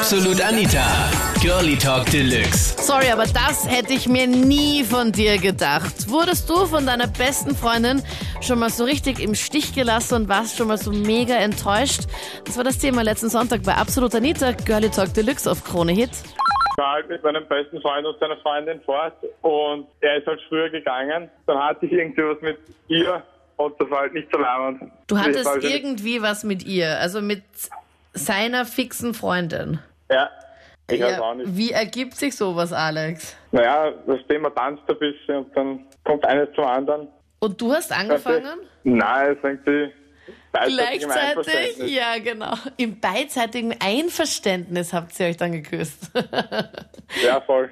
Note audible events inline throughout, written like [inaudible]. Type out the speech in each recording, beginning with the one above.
Absolut Anita. Girlie Talk Deluxe. Sorry, aber das hätte ich mir nie von dir gedacht. Wurdest du von deiner besten Freundin schon mal so richtig im Stich gelassen und warst schon mal so mega enttäuscht? Das war das Thema letzten Sonntag bei Absolut Anita. Girlie Talk Deluxe auf Krone Hit. Ich war halt mit meinem besten Freund und seiner Freundin fort und er ist halt früher gegangen. Dann hatte ich irgendwie was mit ihr und das war halt nicht so leibend. Du hattest nicht- irgendwie was mit ihr, also mit seiner fixen Freundin. Ja, ich weiß Ja, auch nicht. wie ergibt sich sowas, Alex? Naja, das Thema tanzt ein bisschen und dann kommt eines zum anderen. Und du hast angefangen? Nein, es beidseitig im Gleichzeitig? Ja, genau. Im beidseitigen Einverständnis habt ihr euch dann geküsst. [laughs] Ja, voll.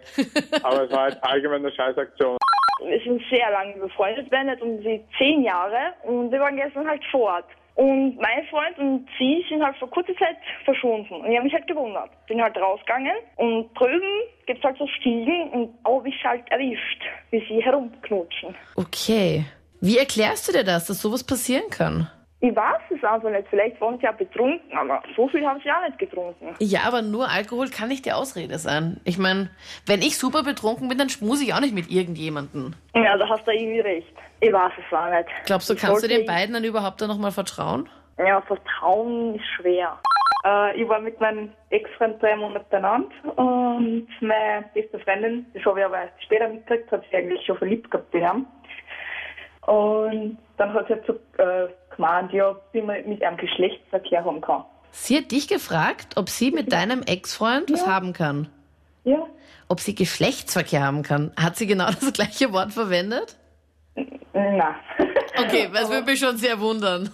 Aber es war halt allgemein eine Scheißaktion. Wir sind sehr lange befreundet, werden jetzt um die zehn Jahre und wir waren gestern halt fort. Und mein Freund und sie sind halt vor kurzer Zeit verschwunden. Und ich habe mich halt gewundert. Bin halt rausgegangen und drüben gibt's halt so Stiegen und da hab ich halt erwischt, wie sie herumknutschen. Okay. Wie erklärst du dir das, dass sowas passieren kann? Ich weiß es also nicht. Vielleicht waren sie ja betrunken, aber so viel haben sie auch nicht getrunken. Ja, aber nur Alkohol kann nicht die Ausrede sein. Ich meine, wenn ich super betrunken bin, dann schmuse ich auch nicht mit irgendjemandem. Ja, da hast du irgendwie recht. Ich weiß es auch nicht. Glaubst du, Ich kannst du den beiden dann überhaupt dann nochmal vertrauen? Ja, Vertrauen ist schwer. Äh, ich war mit meinem Ex-Freund drei Monate beieinander und meine beste Freundin, das habe ich aber erst später mitgekriegt, hat sich eigentlich schon verliebt gehabt in ihn. Und dann hat sie halt so äh, gemeint, ja, wie man mit einem Geschlechtsverkehr haben kann. Sie hat dich gefragt, ob sie mit deinem Ex-Freund was Ja. haben kann. Ja, Ob sie Geschlechtsverkehr haben kann. Hat sie genau [laughs] das gleiche Wort verwendet? na, [laughs] Okay, das würde mich schon sehr wundern.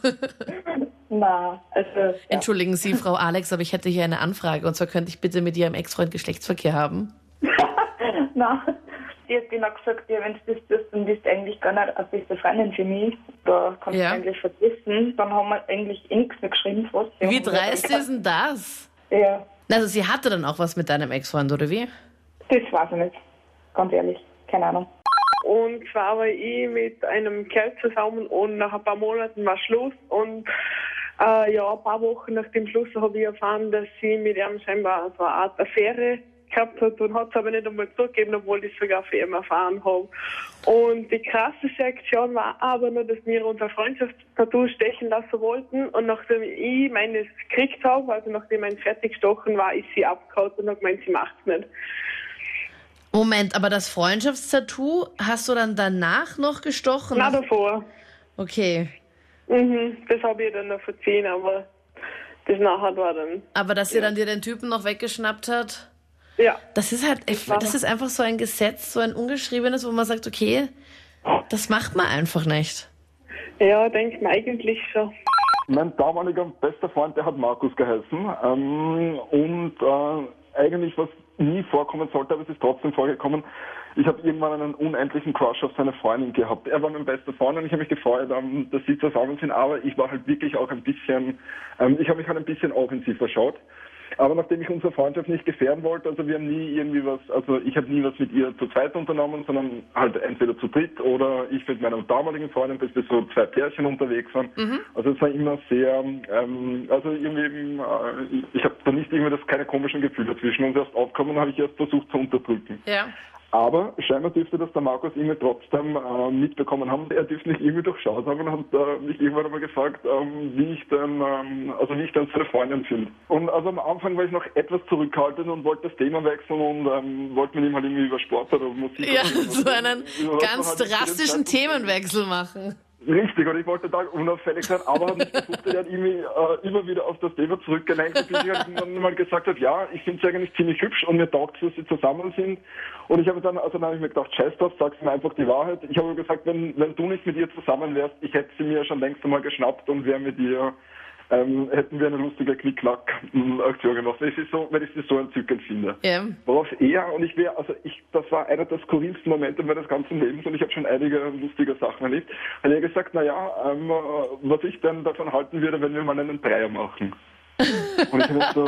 [laughs] na, also ja. Entschuldigen Sie, Frau Alex, aber ich hätte hier eine Anfrage. Und zwar könnte ich bitte mit Ihrem Ex-Freund Geschlechtsverkehr haben? na. Die hat genau gesagt, ja, wenn du das tust, dann bist du eigentlich gar nicht eine beste Freundin für mich. Da kannst Ja. du eigentlich vergessen. Dann haben wir eigentlich eh nichts mehr geschrieben fast. Wir Wie dreist ist denn das? Ja, Also sie hatte dann auch was mit deinem Ex-Freund, oder wie? das weiß ich nicht. Ganz ehrlich, keine Ahnung. Und zwar war ich mit einem Kerl zusammen und nach ein paar Monaten war Schluss und äh, ja, ein paar Wochen nach dem Schluss habe ich erfahren, dass sie mit ihm scheinbar so eine Art Affäre gehabt hat und hat es aber nicht einmal zugegeben, obwohl ich es sogar von ihm erfahren habe. Und die krasseste Aktion war aber nur, dass wir unser Freundschaftstattoo stechen lassen wollten und nachdem ich meines gekriegt habe, also nachdem mein fertig gestochen war, ist sie abgehauen und hat gemeint, sie macht's nicht. Moment, aber das Freundschaftstattoo hast du dann danach noch gestochen? Na davor. Okay. Mhm, das habe ich dann noch verziehen, aber das nachher war dann. Aber dass sie dann dir den Typen noch weggeschnappt hat? Ja, Das ist halt, das ist einfach so ein Gesetz, so ein ungeschriebenes, wo man sagt, okay, das macht man einfach nicht. ja, denkt man eigentlich schon. Mein damaliger bester Freund, der hat Markus geheißen. Ähm, und äh, eigentlich, was nie vorkommen sollte, aber es ist trotzdem vorgekommen, ich habe irgendwann einen unendlichen Crush auf seine Freundin gehabt. Er war mein bester Freund und ich habe mich gefreut, ähm, dass sie zusammen sind, aber ich war halt wirklich auch ein bisschen, ähm, ich habe mich halt ein bisschen offensiv verschaut. Aber nachdem ich unsere Freundschaft nicht gefährden wollte, also wir haben nie irgendwie was, also ich habe nie was mit ihr zu zweit unternommen, sondern halt entweder zu dritt oder ich mit meiner damaligen Freundin, bis wir so zwei Pärchen unterwegs waren. Also es war immer sehr, ähm, also irgendwie, äh, ich habe da nicht irgendwie das keine komischen Gefühle zwischen uns erst aufkommen, habe ich erst versucht zu unterdrücken. Ja. Aber scheinbar dürfte das der Markus irgendwie trotzdem äh, mitbekommen haben. Er dürfte nicht irgendwie durchschaut haben und hat äh, mich irgendwann einmal gefragt, ähm, wie ich denn, ähm, also wie ich dann seine Freundin finde. Und also am Anfang war ich noch etwas zurückhaltend und wollte das Thema wechseln und ähm, wollte mit ihm halt irgendwie über Sport oder Musik Ja, [laughs] so einen ganz halt drastischen Themenwechsel machen. Richtig, und ich wollte da unauffällig sein, aber hat mich versucht, er hat irgendwie äh, immer wieder auf das Thema zurückgelenkt, bis ich halt irgendwann mal gesagt habe, ja, ich finde sie eigentlich ziemlich hübsch und mir taugt dass sie zusammen sind. Und ich habe dann, also dann habe ich mir gedacht, scheiß drauf, sag's mir einfach die Wahrheit. Ich habe gesagt, wenn, wenn du nicht mit ihr zusammen wärst, ich hätte sie mir schon längst einmal geschnappt und wäre mit ihr, ähm, hätten wir eine lustige Knick-Knack-Aktion gemacht, weil ich sie so, weil ich sie so entzückend finde. Ja. Worauf er und ich wäre, also ich, das war einer der skurrilsten Momente meines ganzen Lebens und ich habe schon einige lustige Sachen erlebt. Hat er gesagt, naja, ähm, äh, was ich denn davon halten würde, wenn wir mal einen Dreier machen. [laughs] Und ich habe so,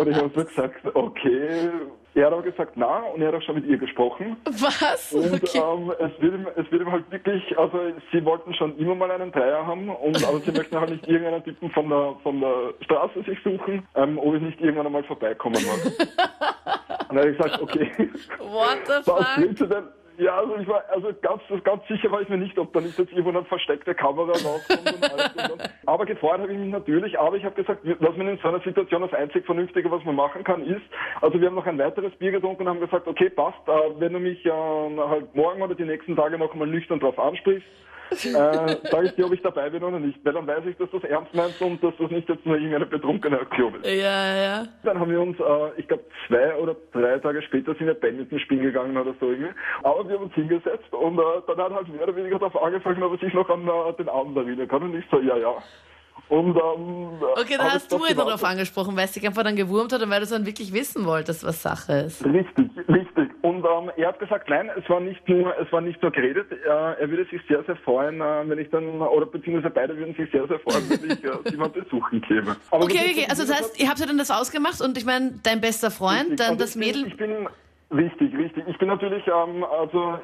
und ich hab so gesagt, okay, Er hat aber gesagt, na, und er hat auch schon mit ihr gesprochen. Was? Und Okay. ähm, es, wird ihm, es wird ihm halt wirklich, also sie wollten schon immer mal einen Dreier haben, und, aber sie möchten halt nicht irgendeinen Typen von der, von der Straße sich suchen, ähm, ob ich nicht irgendwann einmal vorbeikommen mag. [laughs] und dann habe ich gesagt, okay, What the was fuck? willst du denn? Ja, also ich war, also ganz, ganz sicher war ich mir nicht, ob da nicht jetzt irgendwo eine versteckte Kamera rauskommt und alles. Und dann. Aber gefreut habe ich mich natürlich, aber ich habe gesagt, was man in so einer Situation das einzig Vernünftige, was man machen kann, ist, also wir haben noch ein weiteres Bier getrunken und haben gesagt, okay, passt, äh, wenn du mich äh, halt morgen oder die nächsten Tage noch mal nüchtern drauf ansprichst, äh, sage ich dir, ob ich dabei bin oder nicht, weil dann weiß ich, dass du es ernst meinst und dass das nicht jetzt nur irgendeine betrunkene Aktion ist. Ja, ja. Dann haben wir uns, äh, ich glaube, zwei oder drei Tage später sind wir Badminton spielen gegangen oder so irgendwie. Aber wir haben uns hingesetzt und äh, dann hat halt mehr oder weniger darauf angefangen, ob sich noch an äh, den Abend erinnern kann. Und ich so, ja, ja. Und, ähm, Okay, dann hab hast du ihn darauf angesprochen, weil es dich einfach dann gewurmt hat und weil du dann wirklich wissen wolltest, was Sache ist. Richtig, richtig. Und ähm, er hat gesagt, nein, es war nicht nur, es war nicht nur geredet. Äh, er würde sich sehr, sehr freuen, äh, wenn ich dann, oder beziehungsweise beide würden sich sehr, sehr freuen, wenn ich äh, sie mal besuchen käme. Aber Okay, okay, so- also das heißt, ihr habt ja dann das ausgemacht und ich meine, dein bester Freund, Richtig. dann Also das ich bin, Mädel. Ich bin richtig, richtig. Ich bin natürlich ähm, also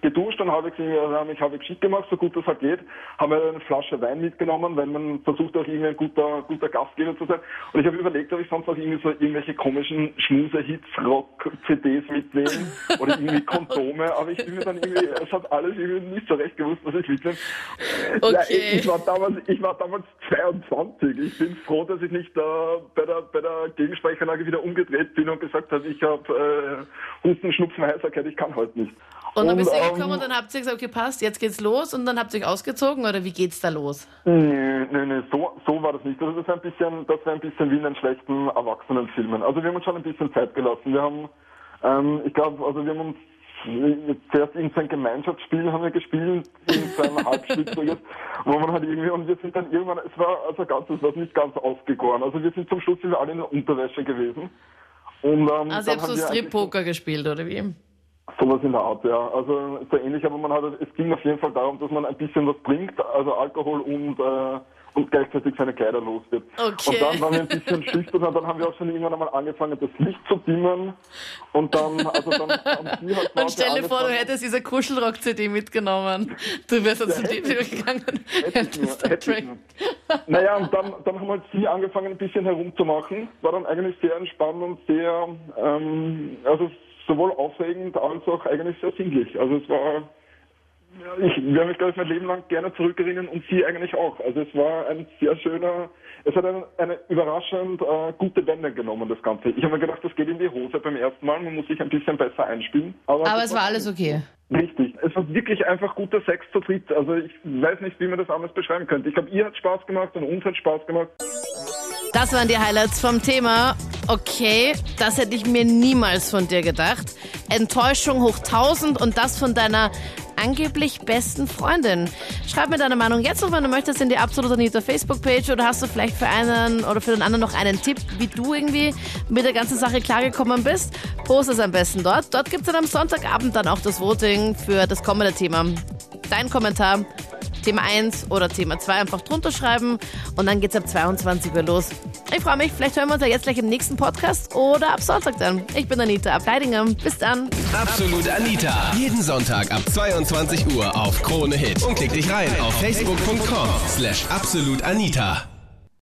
geduscht und habe äh, mich habe schick gemacht, so gut das halt geht. Habe eine Flasche Wein mitgenommen, weil man versucht auch irgendwie ein guter, guter Gastgeber zu sein. Und ich habe überlegt, ob ich sonst noch irgendwie so irgendwelche komischen Schmuse-Hits, Rock-CDs mitnehme oder irgendwie Kondome. Aber ich bin mir dann irgendwie, es hat alles irgendwie nicht so recht gewusst, was ich mitnehme. Okay. Ja, ich, ich war damals, ich war damals 22. Ich bin froh, dass ich nicht äh, bei der bei der Gegensprechanlage wieder umgedreht bin und gesagt habe, ich habe äh, Husten, Schnupfen, Heiserkeit, ich kann heute nicht. Und dann bist du ähm, gekommen und dann habt ihr gesagt, okay, passt, jetzt geht's los und dann habt ihr euch ausgezogen oder wie geht's da los? Nee, nee, nee, so, so war das nicht. Das war ein bisschen, das war ein bisschen wie in den schlechten Erwachsenenfilmen. Also wir haben uns schon ein bisschen Zeit gelassen. Wir haben, ähm, ich glaube, also wir haben uns zuerst irgendein Gemeinschaftsspiel haben wir gespielt, irgendein halbstütziges, wo man halt irgendwie, und wir sind dann irgendwann, es war also ganz, es war nicht ganz ausgegoren. Also wir sind zum Schluss sind wir alle in der Unterwäsche gewesen. Und, ähm, Also ihr habt so Strip-Poker gespielt oder wie? Sowas in der Art, ja. Also so ähnlich, aber man hat, es ging auf jeden Fall darum, dass man ein bisschen was trinkt, also Alkohol und, äh, und gleichzeitig seine Kleider los wird. Okay. Und dann waren wir ein bisschen schüchtern und dann haben wir auch schon irgendwann einmal angefangen, das Licht zu dimmen. Und dann, also dann haben die halt Und stell dir vor, du hättest diese Kuschelrock-CD mitgenommen. Du wärst zu Ja, Tür ich. gegangen. Hätte ich hättest nur, den hätte ich. Naja, und dann, dann haben halt sie angefangen, ein bisschen herumzumachen. War dann eigentlich sehr entspannt und sehr, ähm, also sowohl aufregend als auch eigentlich sehr sinnlich. Also es war, ich werde mich, glaube ich, mein Leben lang gerne zurückerinnern und sie eigentlich auch. Also es war ein sehr schöner, es hat eine, eine überraschend äh, gute Wende genommen, das Ganze. Ich habe mir gedacht, das geht in die Hose beim ersten Mal, man muss sich ein bisschen besser einspielen. Aber das es war alles okay. Richtig. Es war wirklich einfach guter Sex zu dritt. Also ich weiß nicht, wie man das anders beschreiben könnte. Ich glaube, ihr hat Spaß gemacht und uns hat Spaß gemacht. Das waren die Highlights vom Thema. Okay, das hätte ich mir niemals von dir gedacht. Enttäuschung hoch 1000 und das von deiner angeblich besten Freundin. Schreib mir deine Meinung jetzt noch, wenn du möchtest, in die Absolut Anita Facebook-Page oder hast du vielleicht für einen oder für den anderen noch einen Tipp, wie du irgendwie mit der ganzen Sache klargekommen bist? Post es am besten dort. Dort gibt es dann am Sonntagabend dann auch das Voting für das kommende Thema. Dein Kommentar Thema 1 oder Thema 2 einfach drunter schreiben und dann geht's ab 22 Uhr los. Ich freue mich, vielleicht hören wir uns ja jetzt gleich im nächsten Podcast oder ab Sonntag dann. Ich bin Anita Ableidinger. Bis dann. Absolut Anita. Jeden Sonntag ab 22 Uhr auf Krone Hit. Und klick dich rein auf facebook.com slash absolutanita.